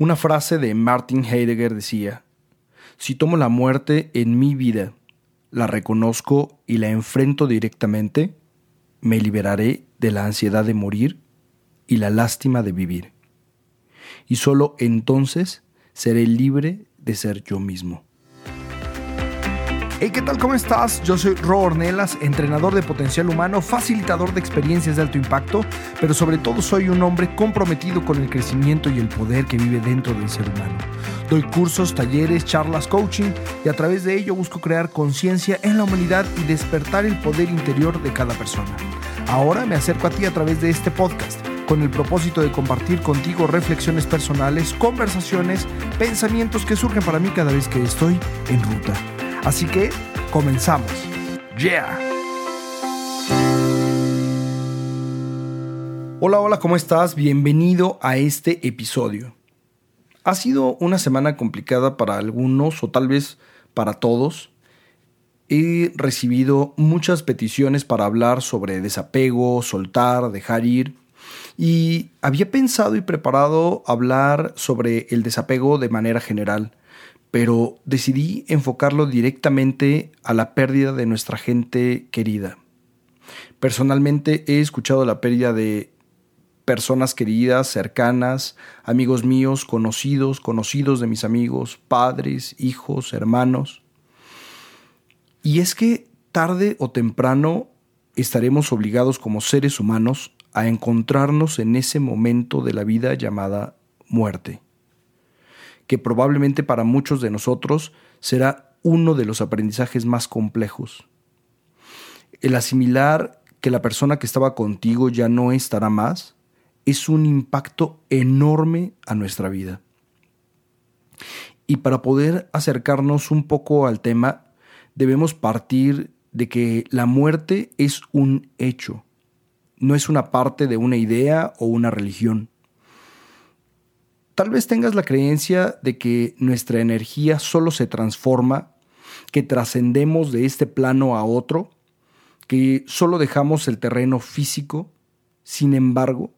Una frase de Martin Heidegger decía, si tomo la muerte en mi vida, la reconozco y la enfrento directamente, me liberaré de la ansiedad de morir y la lástima de vivir. Y solo entonces seré libre de ser yo mismo. Hey, ¿qué tal? ¿Cómo estás? Yo soy Ro Ornelas, entrenador de potencial humano, facilitador de experiencias de alto impacto, pero sobre todo soy un hombre comprometido con el crecimiento y el poder que vive dentro del ser humano. Doy cursos, talleres, charlas, coaching y a través de ello busco crear conciencia en la humanidad y despertar el poder interior de cada persona. Ahora me acerco a ti a través de este podcast con el propósito de compartir contigo reflexiones personales, conversaciones, pensamientos que surgen para mí cada vez que estoy en ruta. Así que comenzamos. Yeah. Hola, hola, ¿cómo estás? Bienvenido a este episodio. Ha sido una semana complicada para algunos o tal vez para todos. He recibido muchas peticiones para hablar sobre desapego, soltar, dejar ir. Y había pensado y preparado hablar sobre el desapego de manera general pero decidí enfocarlo directamente a la pérdida de nuestra gente querida. Personalmente he escuchado la pérdida de personas queridas, cercanas, amigos míos, conocidos, conocidos de mis amigos, padres, hijos, hermanos. Y es que tarde o temprano estaremos obligados como seres humanos a encontrarnos en ese momento de la vida llamada muerte que probablemente para muchos de nosotros será uno de los aprendizajes más complejos. El asimilar que la persona que estaba contigo ya no estará más es un impacto enorme a nuestra vida. Y para poder acercarnos un poco al tema, debemos partir de que la muerte es un hecho, no es una parte de una idea o una religión. Tal vez tengas la creencia de que nuestra energía solo se transforma, que trascendemos de este plano a otro, que solo dejamos el terreno físico. Sin embargo,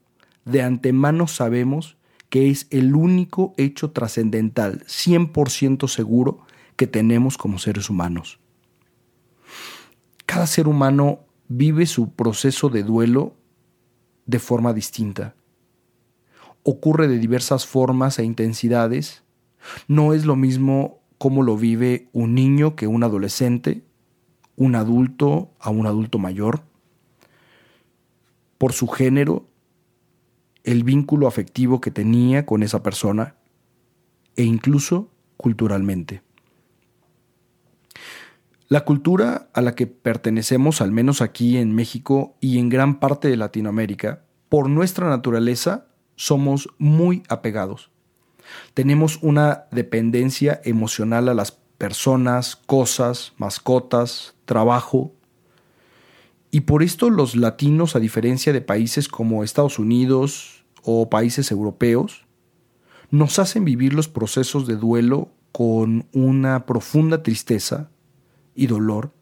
de antemano sabemos que es el único hecho trascendental, 100% seguro, que tenemos como seres humanos. Cada ser humano vive su proceso de duelo de forma distinta ocurre de diversas formas e intensidades. No es lo mismo cómo lo vive un niño que un adolescente, un adulto a un adulto mayor. Por su género, el vínculo afectivo que tenía con esa persona e incluso culturalmente. La cultura a la que pertenecemos, al menos aquí en México y en gran parte de Latinoamérica, por nuestra naturaleza, somos muy apegados. Tenemos una dependencia emocional a las personas, cosas, mascotas, trabajo. Y por esto los latinos, a diferencia de países como Estados Unidos o países europeos, nos hacen vivir los procesos de duelo con una profunda tristeza y dolor.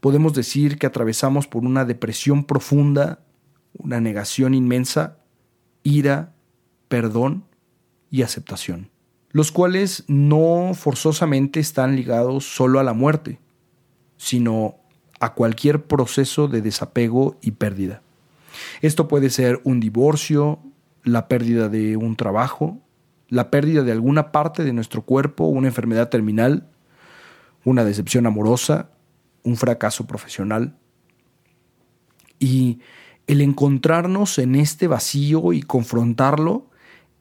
Podemos decir que atravesamos por una depresión profunda, una negación inmensa ira, perdón y aceptación, los cuales no forzosamente están ligados solo a la muerte, sino a cualquier proceso de desapego y pérdida. Esto puede ser un divorcio, la pérdida de un trabajo, la pérdida de alguna parte de nuestro cuerpo, una enfermedad terminal, una decepción amorosa, un fracaso profesional. Y el encontrarnos en este vacío y confrontarlo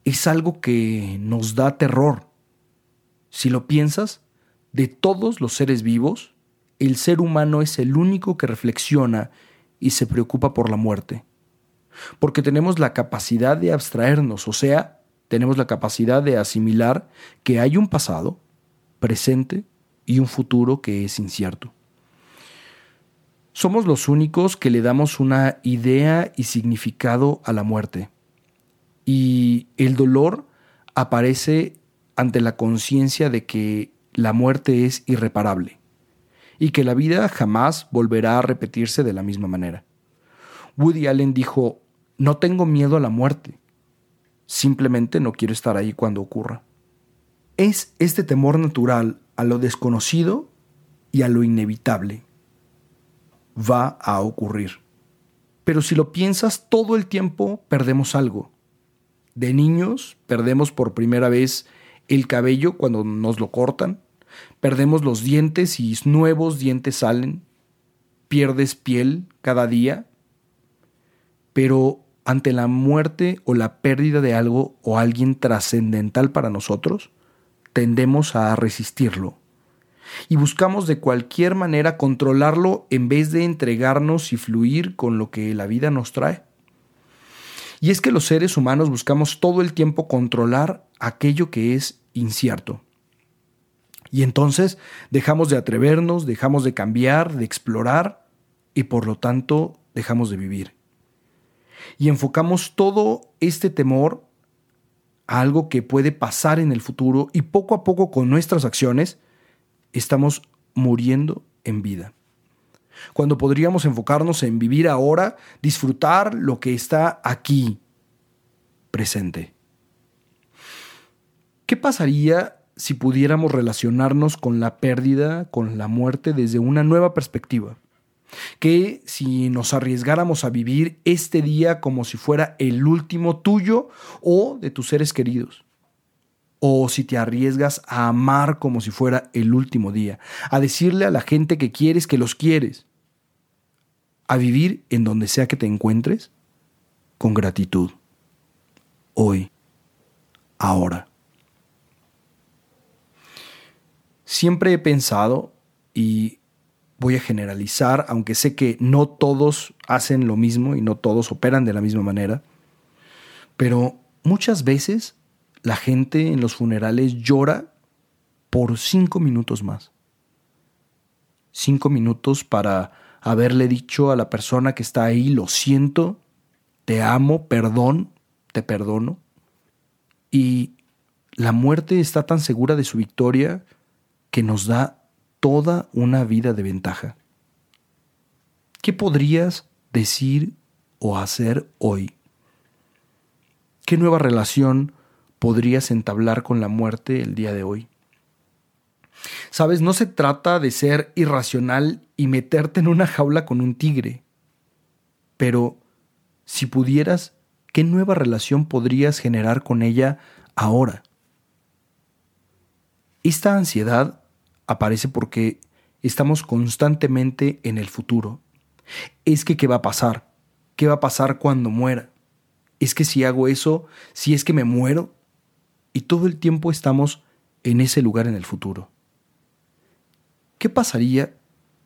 es algo que nos da terror. Si lo piensas, de todos los seres vivos, el ser humano es el único que reflexiona y se preocupa por la muerte. Porque tenemos la capacidad de abstraernos, o sea, tenemos la capacidad de asimilar que hay un pasado, presente y un futuro que es incierto. Somos los únicos que le damos una idea y significado a la muerte. Y el dolor aparece ante la conciencia de que la muerte es irreparable y que la vida jamás volverá a repetirse de la misma manera. Woody Allen dijo, no tengo miedo a la muerte, simplemente no quiero estar ahí cuando ocurra. Es este temor natural a lo desconocido y a lo inevitable. Va a ocurrir. Pero si lo piensas todo el tiempo, perdemos algo. De niños, perdemos por primera vez el cabello cuando nos lo cortan, perdemos los dientes y nuevos dientes salen, pierdes piel cada día, pero ante la muerte o la pérdida de algo o alguien trascendental para nosotros, tendemos a resistirlo y buscamos de cualquier manera controlarlo en vez de entregarnos y fluir con lo que la vida nos trae. Y es que los seres humanos buscamos todo el tiempo controlar aquello que es incierto. Y entonces dejamos de atrevernos, dejamos de cambiar, de explorar y por lo tanto dejamos de vivir. Y enfocamos todo este temor a algo que puede pasar en el futuro y poco a poco con nuestras acciones estamos muriendo en vida. Cuando podríamos enfocarnos en vivir ahora, disfrutar lo que está aquí, presente. ¿Qué pasaría si pudiéramos relacionarnos con la pérdida, con la muerte desde una nueva perspectiva? ¿Qué si nos arriesgáramos a vivir este día como si fuera el último tuyo o de tus seres queridos? O si te arriesgas a amar como si fuera el último día, a decirle a la gente que quieres que los quieres, a vivir en donde sea que te encuentres con gratitud. Hoy, ahora. Siempre he pensado, y voy a generalizar, aunque sé que no todos hacen lo mismo y no todos operan de la misma manera, pero muchas veces la gente en los funerales llora por cinco minutos más. Cinco minutos para haberle dicho a la persona que está ahí, lo siento, te amo, perdón, te perdono. Y la muerte está tan segura de su victoria que nos da toda una vida de ventaja. ¿Qué podrías decir o hacer hoy? ¿Qué nueva relación podrías entablar con la muerte el día de hoy? Sabes, no se trata de ser irracional y meterte en una jaula con un tigre, pero si pudieras, ¿qué nueva relación podrías generar con ella ahora? Esta ansiedad aparece porque estamos constantemente en el futuro. Es que qué va a pasar, qué va a pasar cuando muera. Es que si hago eso, si es que me muero, y todo el tiempo estamos en ese lugar en el futuro. ¿Qué pasaría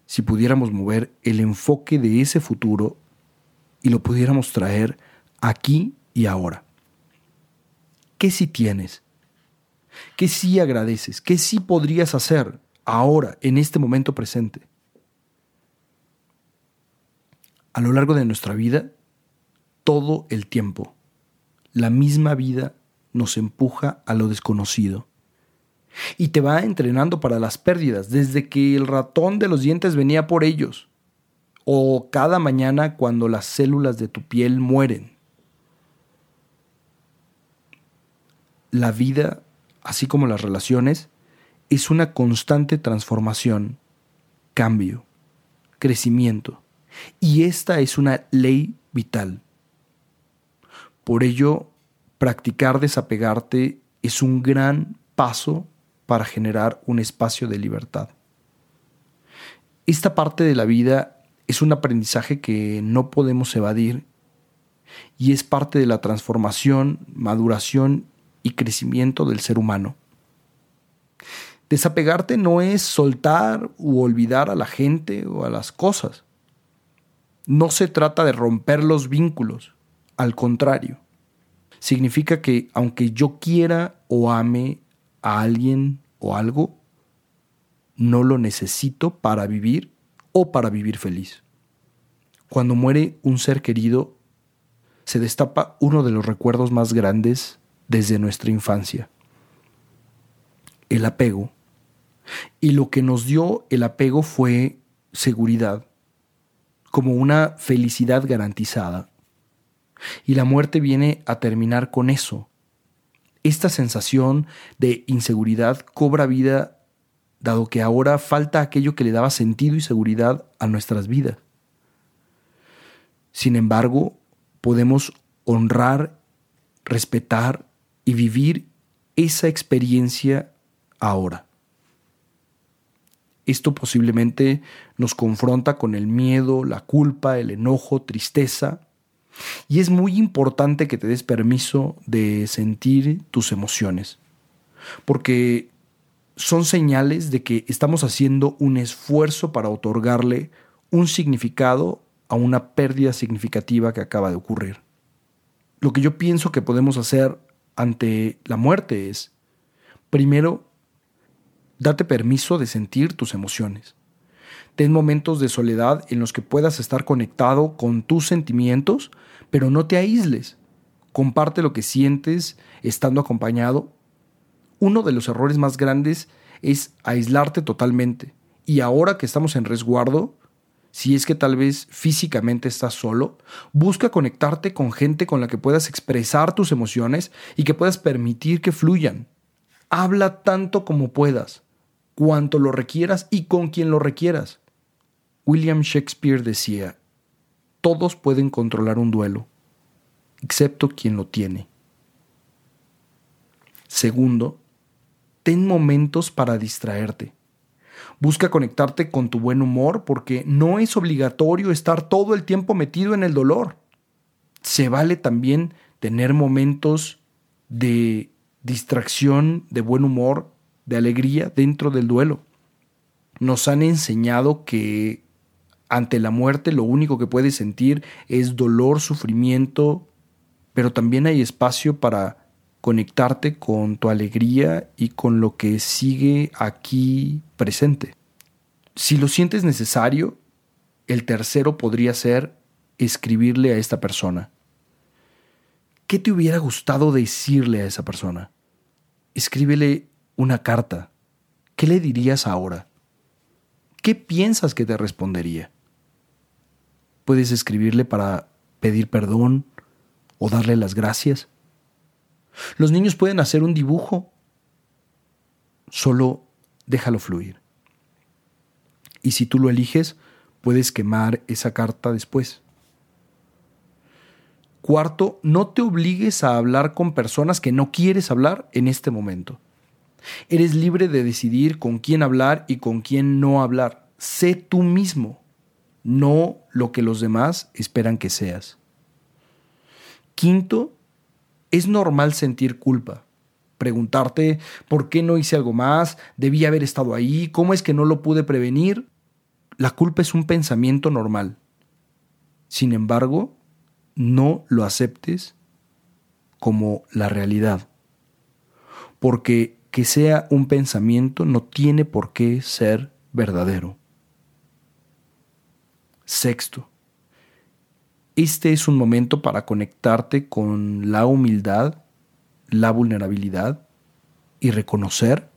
si pudiéramos mover el enfoque de ese futuro y lo pudiéramos traer aquí y ahora? ¿Qué si tienes? ¿Qué si agradeces? ¿Qué si podrías hacer ahora, en este momento presente? A lo largo de nuestra vida, todo el tiempo, la misma vida nos empuja a lo desconocido y te va entrenando para las pérdidas, desde que el ratón de los dientes venía por ellos, o cada mañana cuando las células de tu piel mueren. La vida, así como las relaciones, es una constante transformación, cambio, crecimiento, y esta es una ley vital. Por ello, practicar desapegarte es un gran paso para generar un espacio de libertad. Esta parte de la vida es un aprendizaje que no podemos evadir y es parte de la transformación, maduración y crecimiento del ser humano. Desapegarte no es soltar u olvidar a la gente o a las cosas. No se trata de romper los vínculos, al contrario. Significa que aunque yo quiera o ame a alguien o algo, no lo necesito para vivir o para vivir feliz. Cuando muere un ser querido, se destapa uno de los recuerdos más grandes desde nuestra infancia, el apego. Y lo que nos dio el apego fue seguridad, como una felicidad garantizada. Y la muerte viene a terminar con eso, esta sensación de inseguridad cobra vida dado que ahora falta aquello que le daba sentido y seguridad a nuestras vidas. Sin embargo, podemos honrar, respetar y vivir esa experiencia ahora. Esto posiblemente nos confronta con el miedo, la culpa, el enojo, tristeza, y es muy importante que te des permiso de sentir tus emociones, porque son señales de que estamos haciendo un esfuerzo para otorgarle un significado a una pérdida significativa que acaba de ocurrir. Lo que yo pienso que podemos hacer ante la muerte es, primero, date permiso de sentir tus emociones. Ten momentos de soledad en los que puedas estar conectado con tus sentimientos, pero no te aísles. Comparte lo que sientes estando acompañado. Uno de los errores más grandes es aislarte totalmente. Y ahora que estamos en resguardo, si es que tal vez físicamente estás solo, busca conectarte con gente con la que puedas expresar tus emociones y que puedas permitir que fluyan. Habla tanto como puedas, cuanto lo requieras y con quien lo requieras. William Shakespeare decía, todos pueden controlar un duelo, excepto quien lo tiene. Segundo, ten momentos para distraerte. Busca conectarte con tu buen humor porque no es obligatorio estar todo el tiempo metido en el dolor. Se vale también tener momentos de distracción, de buen humor, de alegría dentro del duelo. Nos han enseñado que ante la muerte lo único que puedes sentir es dolor, sufrimiento, pero también hay espacio para conectarte con tu alegría y con lo que sigue aquí presente. Si lo sientes necesario, el tercero podría ser escribirle a esta persona. ¿Qué te hubiera gustado decirle a esa persona? Escríbele una carta. ¿Qué le dirías ahora? ¿Qué piensas que te respondería? Puedes escribirle para pedir perdón o darle las gracias. Los niños pueden hacer un dibujo, solo déjalo fluir. Y si tú lo eliges, puedes quemar esa carta después. Cuarto, no te obligues a hablar con personas que no quieres hablar en este momento. Eres libre de decidir con quién hablar y con quién no hablar. Sé tú mismo, no lo que los demás esperan que seas. Quinto, es normal sentir culpa. Preguntarte por qué no hice algo más, debí haber estado ahí, cómo es que no lo pude prevenir. La culpa es un pensamiento normal. Sin embargo, no lo aceptes como la realidad. Porque que sea un pensamiento no tiene por qué ser verdadero. Sexto, este es un momento para conectarte con la humildad, la vulnerabilidad y reconocer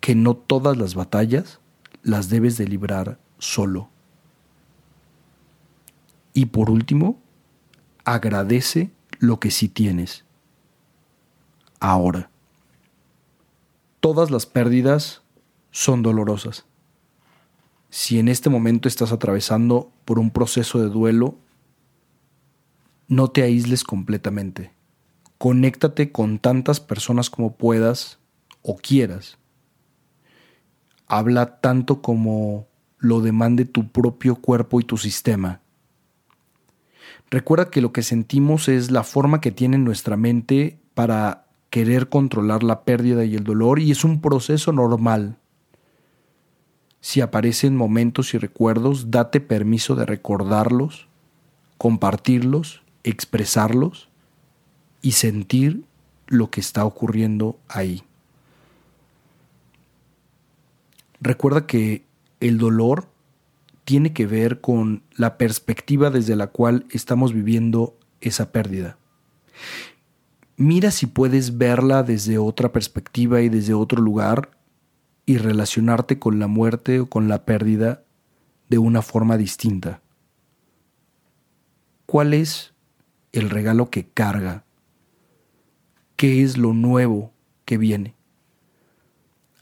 que no todas las batallas las debes de librar solo. Y por último, agradece lo que sí tienes. Ahora. Todas las pérdidas son dolorosas. Si en este momento estás atravesando por un proceso de duelo, no te aísles completamente. Conéctate con tantas personas como puedas o quieras. Habla tanto como lo demande tu propio cuerpo y tu sistema. Recuerda que lo que sentimos es la forma que tiene nuestra mente para querer controlar la pérdida y el dolor y es un proceso normal. Si aparecen momentos y recuerdos, date permiso de recordarlos, compartirlos expresarlos y sentir lo que está ocurriendo ahí. Recuerda que el dolor tiene que ver con la perspectiva desde la cual estamos viviendo esa pérdida. Mira si puedes verla desde otra perspectiva y desde otro lugar y relacionarte con la muerte o con la pérdida de una forma distinta. ¿Cuál es el regalo que carga? qué es lo nuevo que viene.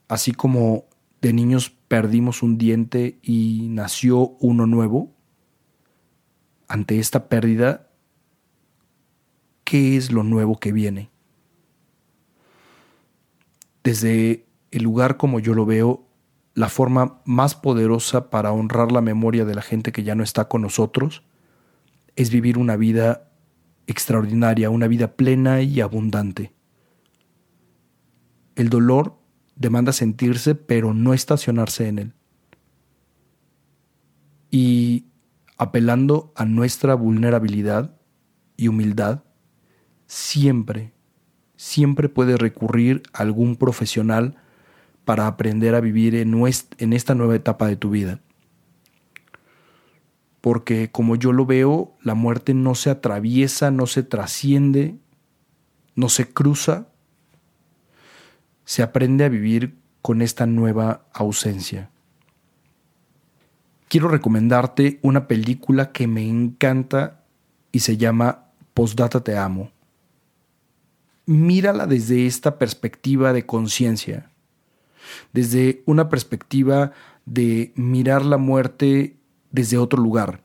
Así como de niños perdimos un diente y nació uno nuevo, ante esta pérdida, ¿qué es lo nuevo que viene? Desde el lugar como yo lo veo, la forma más poderosa para honrar la memoria de la gente que ya no está con nosotros es vivir una vida extraordinaria, una vida plena y abundante. El dolor demanda sentirse, pero no estacionarse en él. Y apelando a nuestra vulnerabilidad y humildad, siempre, siempre puede recurrir a algún profesional para aprender a vivir en, esta nueva etapa de tu vida. Porque como yo lo veo, la muerte no se atraviesa, no se trasciende, no se cruza, se aprende a vivir con esta nueva ausencia. Quiero recomendarte una película que me encanta y se llama Postdata Te Amo. Mírala desde esta perspectiva de conciencia, desde una perspectiva de mirar la muerte desde otro lugar,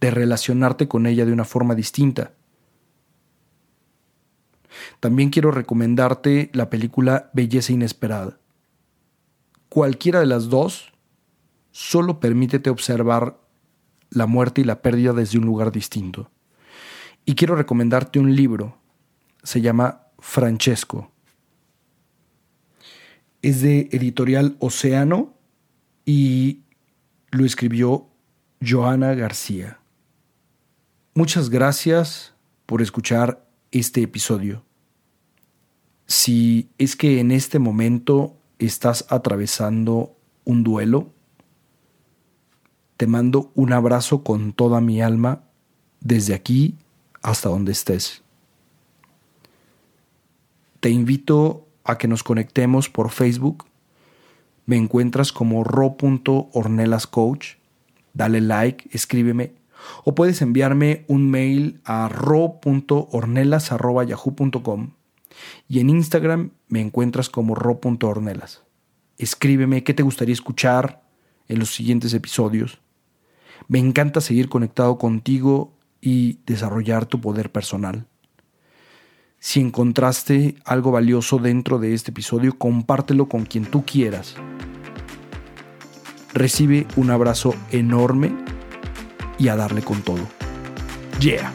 de relacionarte con ella de una forma distinta. También quiero recomendarte la película Belleza Inesperada. Cualquiera de las dos, solo permítete observar la muerte y la pérdida desde un lugar distinto. Y quiero recomendarte un libro, se llama Francesco. Es de editorial Océano y lo escribió Joana García. Muchas gracias por escuchar este episodio. Si es que en este momento estás atravesando un duelo, te mando un abrazo con toda mi alma desde aquí hasta donde estés. Te invito a que nos conectemos por Facebook. Me encuentras como ro.ornelascoach. Dale like, escríbeme. O puedes enviarme un mail a ro.ornelas.yahoo.com y en Instagram me encuentras como ro.ornelas. Escríbeme qué te gustaría escuchar en los siguientes episodios. Me encanta seguir conectado contigo y desarrollar tu poder personal. Si encontraste algo valioso dentro de este episodio, compártelo con quien tú quieras. Recibe un abrazo enorme y a darle con todo. Yeah.